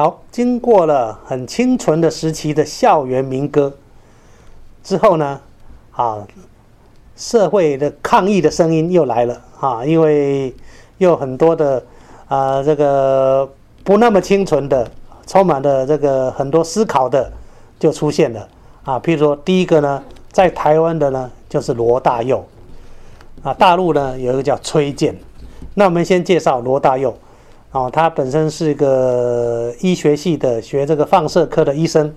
好，经过了很清纯的时期的校园民歌之后呢，啊，社会的抗议的声音又来了啊，因为又很多的啊这个不那么清纯的，充满了这个很多思考的就出现了啊。譬如说第一个呢，在台湾的呢就是罗大佑啊，大陆呢有一个叫崔健。那我们先介绍罗大佑。哦，他本身是一个医学系的，学这个放射科的医生。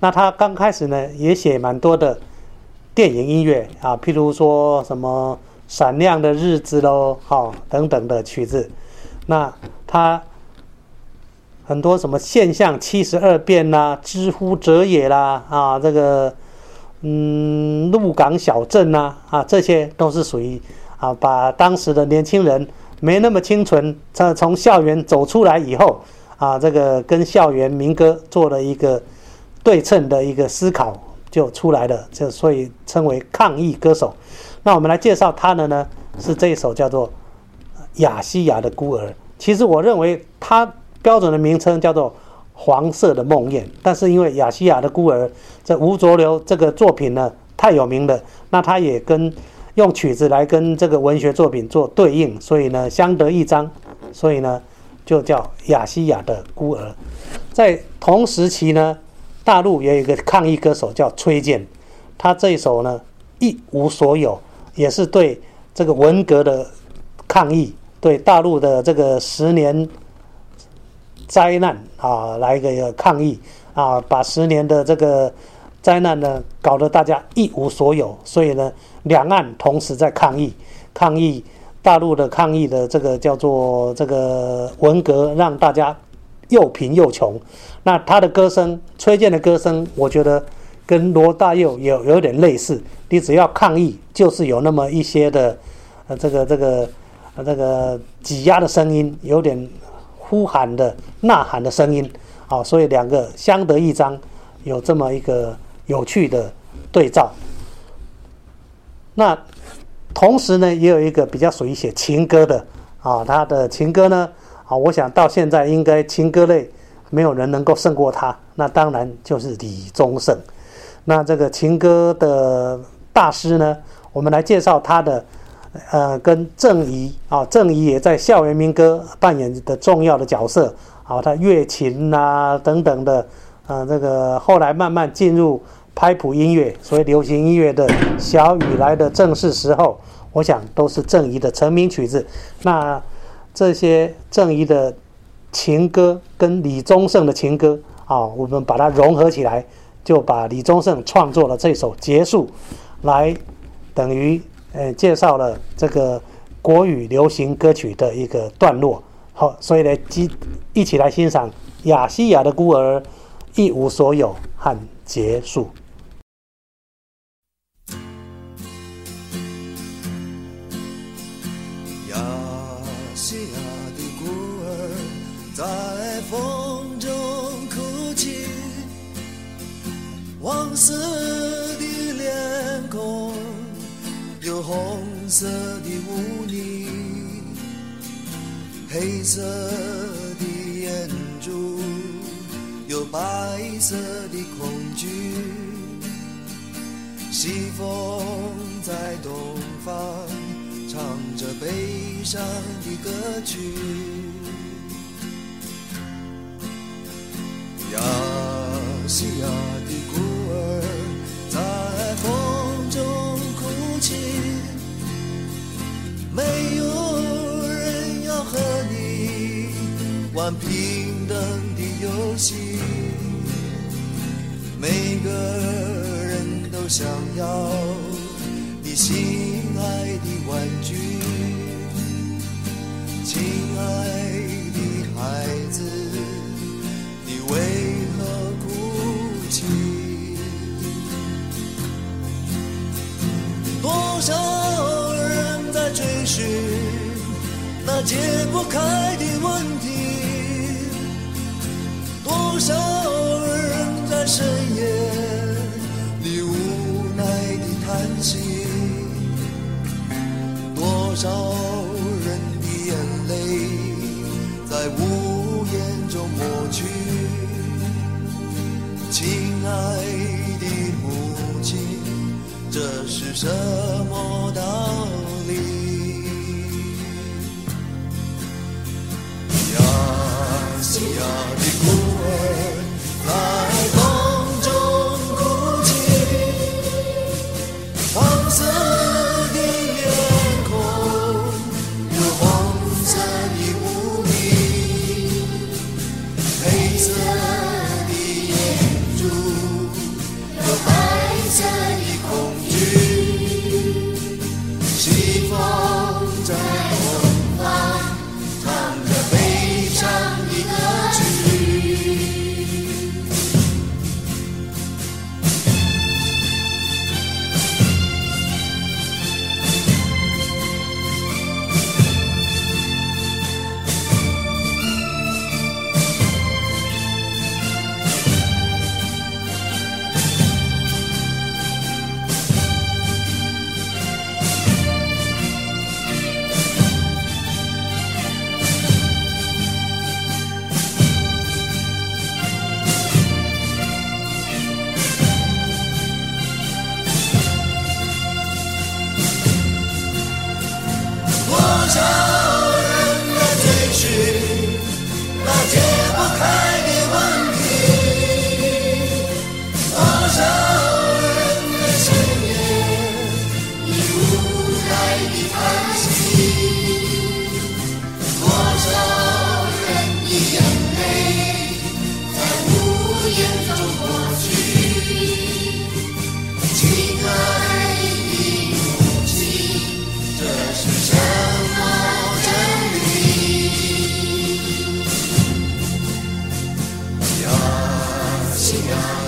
那他刚开始呢，也写蛮多的电影音乐啊，譬如说什么《闪亮的日子》喽，好等等的曲子。那他很多什么现象七十二变啦，《知乎者也》啦，啊，这个嗯，鹿港小镇呐，啊，这些都是属于啊，把当时的年轻人。没那么清纯，他从校园走出来以后，啊，这个跟校园民歌做了一个对称的一个思考，就出来了，就所以称为抗议歌手。那我们来介绍他的呢，是这一首叫做《亚西亚的孤儿》。其实我认为他标准的名称叫做《黄色的梦魇》，但是因为《亚西亚的孤儿》这吴浊流这个作品呢太有名了，那他也跟。用曲子来跟这个文学作品做对应，所以呢相得益彰，所以呢就叫亚细亚的孤儿。在同时期呢，大陆也有一个抗议歌手叫崔健，他这一首呢一无所有，也是对这个文革的抗议，对大陆的这个十年灾难啊来一个抗议啊，把十年的这个灾难呢搞得大家一无所有，所以呢。两岸同时在抗议，抗议大陆的抗议的这个叫做这个文革，让大家又贫又穷。那他的歌声，崔健的歌声，我觉得跟罗大佑有有点类似。你只要抗议，就是有那么一些的呃这个这个呃这个挤压的声音，有点呼喊的呐喊的声音啊，所以两个相得益彰，有这么一个有趣的对照。那同时呢，也有一个比较属于写情歌的啊，他的情歌呢啊，我想到现在应该情歌类没有人能够胜过他。那当然就是李宗盛。那这个情歌的大师呢，我们来介绍他的呃，跟郑怡啊，郑怡也在校园民歌扮演的重要的角色啊，他乐琴啊等等的，呃，这个后来慢慢进入。拍谱音乐，所以流行音乐的小雨来的正是时候，我想都是郑怡的成名曲子。那这些郑怡的情歌跟李宗盛的情歌啊，我们把它融合起来，就把李宗盛创作了这首《结束》，来等于呃介绍了这个国语流行歌曲的一个段落。好，所以呢，一一起来欣赏《亚细亚的孤儿》，一无所有和结束。亚细亚的孤儿在风中哭泣，黄色的脸孔有红色的污泥，黑色的眼珠。有白色的恐惧。西风在东方，唱着悲伤的歌曲。亚细亚的孤儿在风中哭泣。没有人要和你玩平等的游戏，每个人都想要你心爱的玩具，亲爱的孩子，你为何哭泣？多少人在追？寻那解不开的问题，多少这是什么道理？呀西呀的苦 Sion.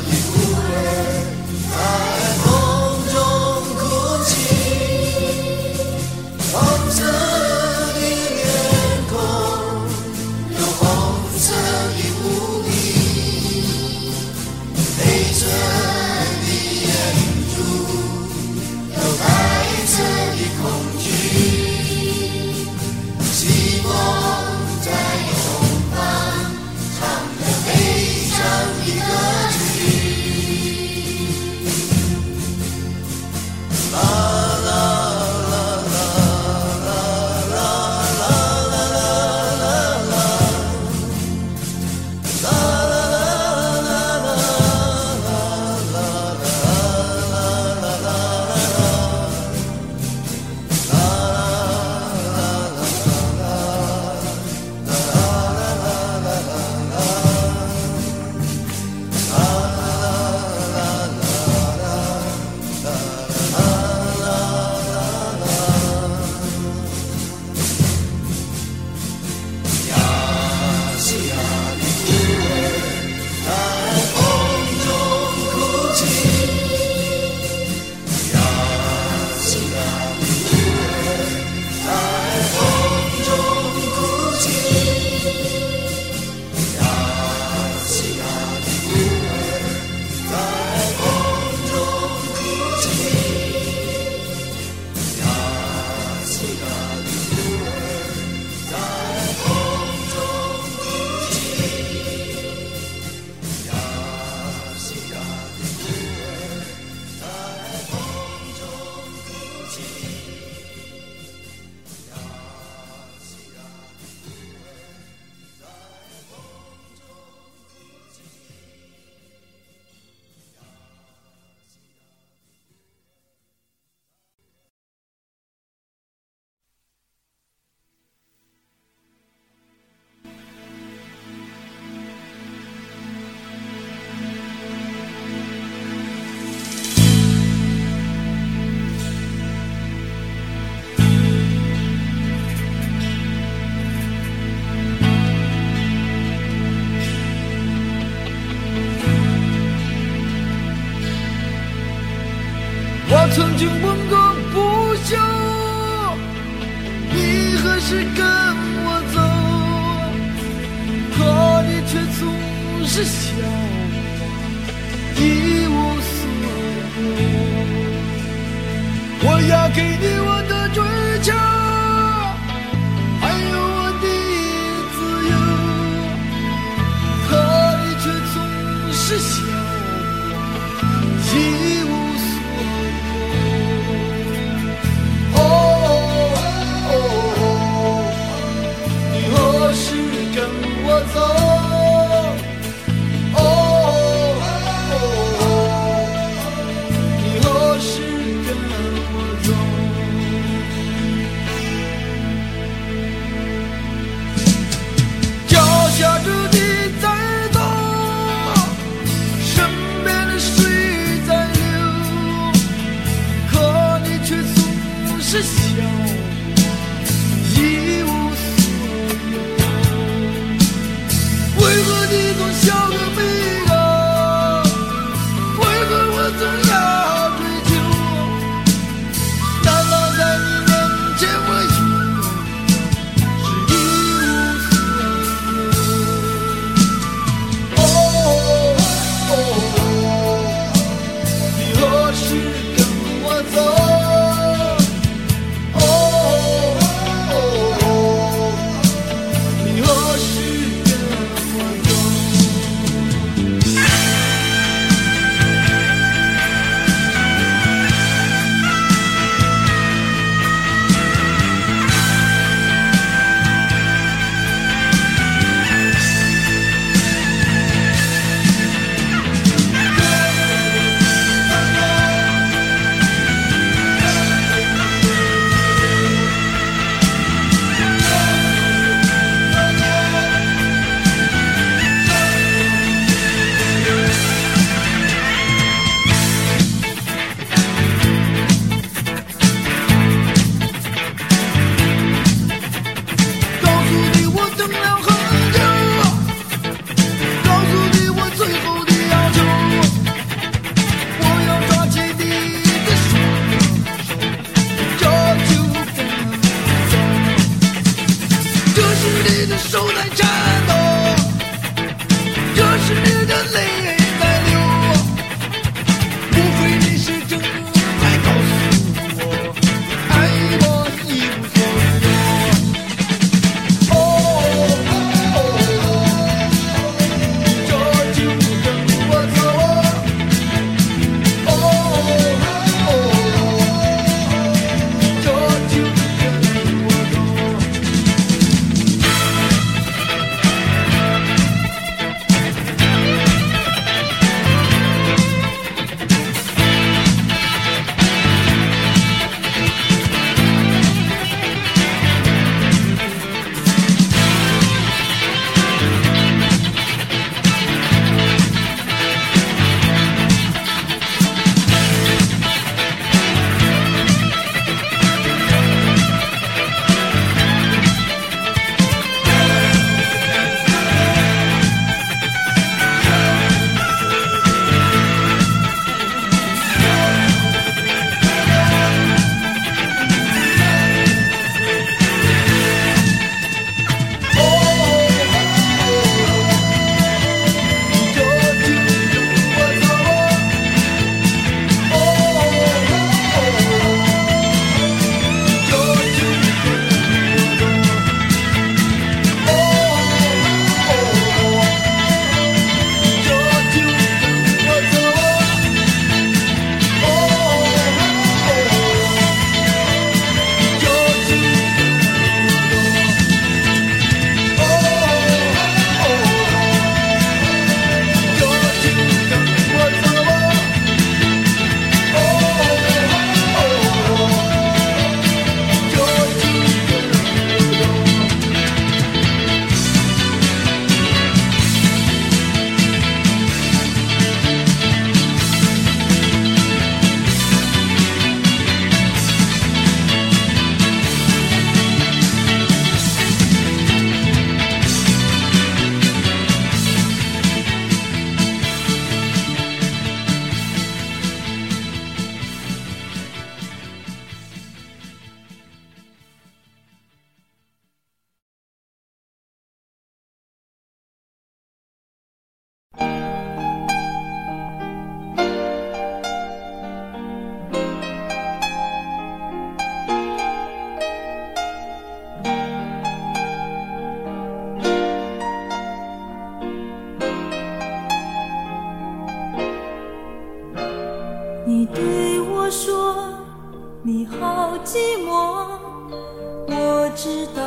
知道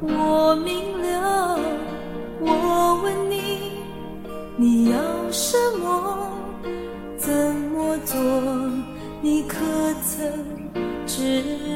我明了，我问你，你要什么？怎么做？你可曾知道？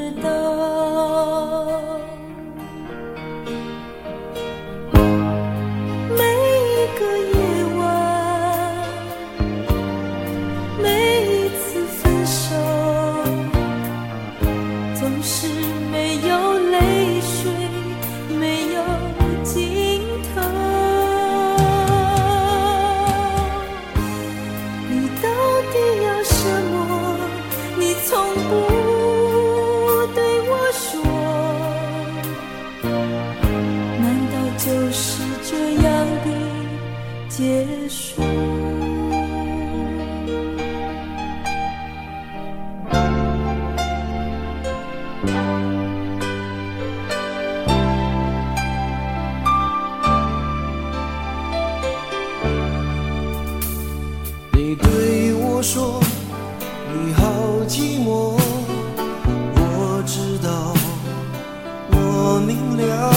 你对我说你好寂寞我知道我明了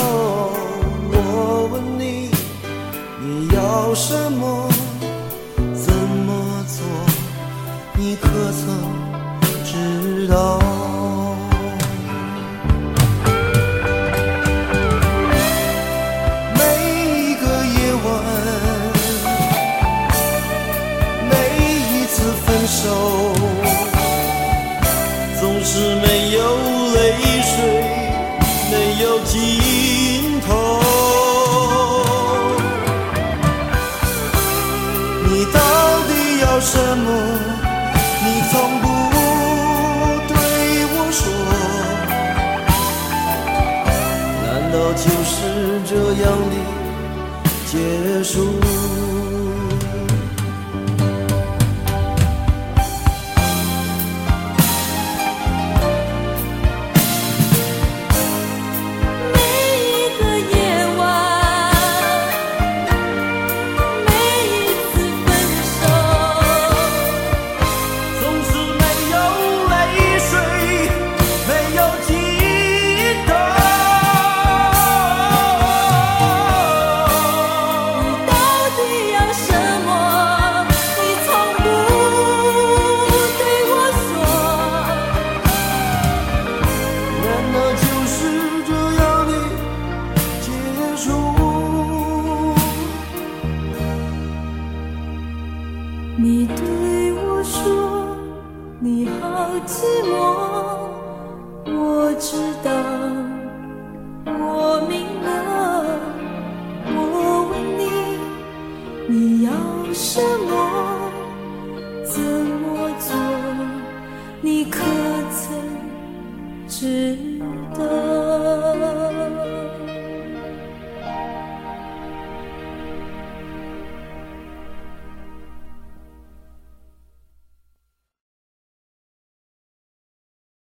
我问你你要什么怎么做你可曾知道？你对我说你好寂寞我知道我明了我问你你要什么？